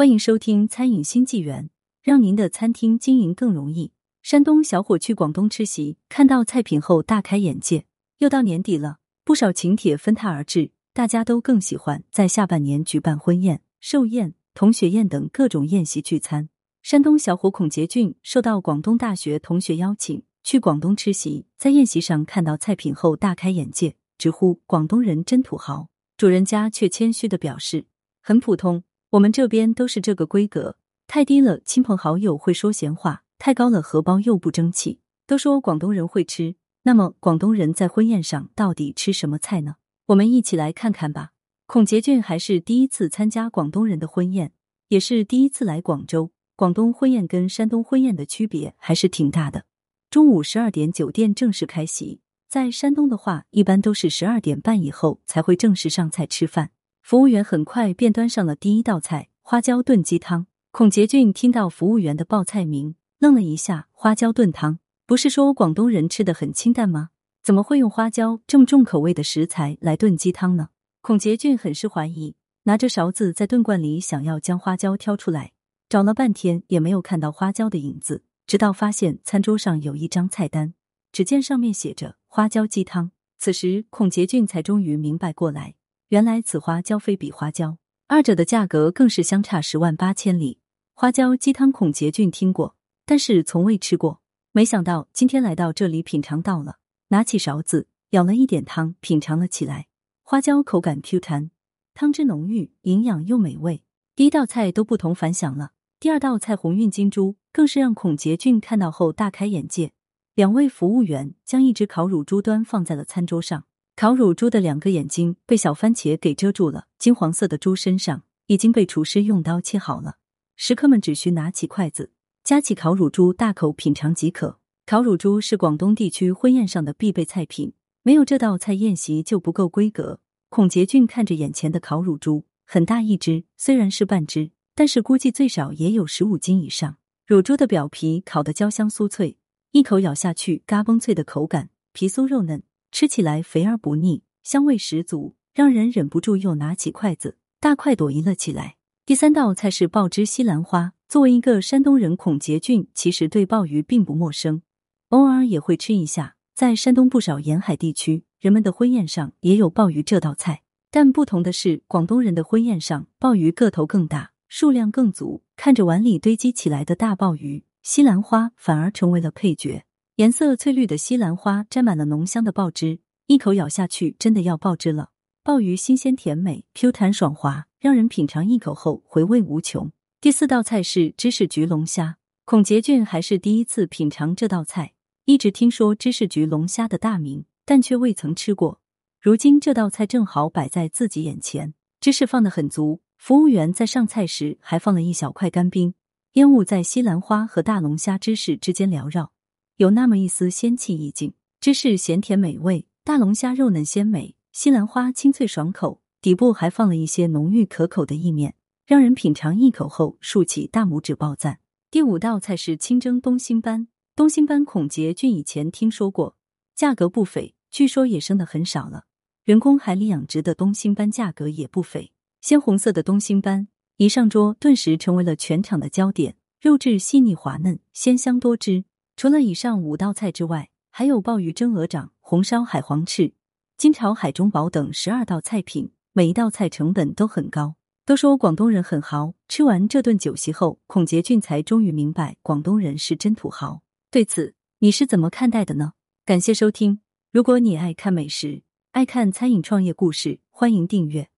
欢迎收听《餐饮新纪元》，让您的餐厅经营更容易。山东小伙去广东吃席，看到菜品后大开眼界。又到年底了，不少请帖纷沓而至，大家都更喜欢在下半年举办婚宴、寿宴、同学宴等各种宴席聚餐。山东小伙孔杰俊受到广东大学同学邀请去广东吃席，在宴席上看到菜品后大开眼界，直呼广东人真土豪。主人家却谦虚的表示，很普通。我们这边都是这个规格，太低了，亲朋好友会说闲话；太高了，荷包又不争气。都说广东人会吃，那么广东人在婚宴上到底吃什么菜呢？我们一起来看看吧。孔杰俊还是第一次参加广东人的婚宴，也是第一次来广州。广东婚宴跟山东婚宴的区别还是挺大的。中午十二点酒店正式开席，在山东的话，一般都是十二点半以后才会正式上菜吃饭。服务员很快便端上了第一道菜——花椒炖鸡汤。孔杰俊听到服务员的报菜名，愣了一下。花椒炖汤，不是说广东人吃的很清淡吗？怎么会用花椒这么重口味的食材来炖鸡汤呢？孔杰俊很是怀疑，拿着勺子在炖罐里想要将花椒挑出来，找了半天也没有看到花椒的影子。直到发现餐桌上有一张菜单，只见上面写着花椒鸡汤。此时，孔杰俊才终于明白过来。原来此花椒非彼花椒，二者的价格更是相差十万八千里。花椒鸡汤，孔杰俊听过，但是从未吃过。没想到今天来到这里品尝到了，拿起勺子舀了一点汤，品尝了起来。花椒口感 Q 弹，汤汁浓郁，营养又美味。第一道菜都不同凡响了，第二道菜红运金珠更是让孔杰俊看到后大开眼界。两位服务员将一只烤乳猪端放在了餐桌上。烤乳猪的两个眼睛被小番茄给遮住了，金黄色的猪身上已经被厨师用刀切好了，食客们只需拿起筷子夹起烤乳猪，大口品尝即可。烤乳猪是广东地区婚宴上的必备菜品，没有这道菜宴席就不够规格。孔杰俊看着眼前的烤乳猪，很大一只，虽然是半只，但是估计最少也有十五斤以上。乳猪的表皮烤得焦香酥脆，一口咬下去，嘎嘣脆的口感，皮酥肉嫩。吃起来肥而不腻，香味十足，让人忍不住又拿起筷子大快朵颐了起来。第三道菜是爆汁西兰花。作为一个山东人，孔杰俊其实对鲍鱼并不陌生，偶尔也会吃一下。在山东不少沿海地区，人们的婚宴上也有鲍鱼这道菜。但不同的是，广东人的婚宴上，鲍鱼个头更大，数量更足。看着碗里堆积起来的大鲍鱼，西兰花反而成为了配角。颜色翠绿的西兰花沾满了浓香的鲍汁，一口咬下去，真的要爆汁了。鲍鱼新鲜甜美，Q 弹爽滑，让人品尝一口后回味无穷。第四道菜是芝士焗龙虾，孔杰俊还是第一次品尝这道菜，一直听说芝士焗龙虾的大名，但却未曾吃过。如今这道菜正好摆在自己眼前，芝士放的很足，服务员在上菜时还放了一小块干冰，烟雾在西兰花和大龙虾芝士之间缭绕。有那么一丝仙气意境，芝士咸甜美味，大龙虾肉嫩鲜美，西兰花清脆爽口，底部还放了一些浓郁可口的意面，让人品尝一口后竖起大拇指爆赞。第五道菜是清蒸东星斑，东星斑孔杰俊以前听说过，价格不菲，据说野生的很少了。人工海里养殖的东星斑价格也不菲，鲜红色的东星斑一上桌，顿时成为了全场的焦点，肉质细腻滑嫩，鲜香多汁。除了以上五道菜之外，还有鲍鱼蒸鹅掌、红烧海皇翅、金炒海中宝等十二道菜品，每一道菜成本都很高。都说广东人很豪，吃完这顿酒席后，孔杰俊才终于明白广东人是真土豪。对此，你是怎么看待的呢？感谢收听，如果你爱看美食，爱看餐饮创业故事，欢迎订阅。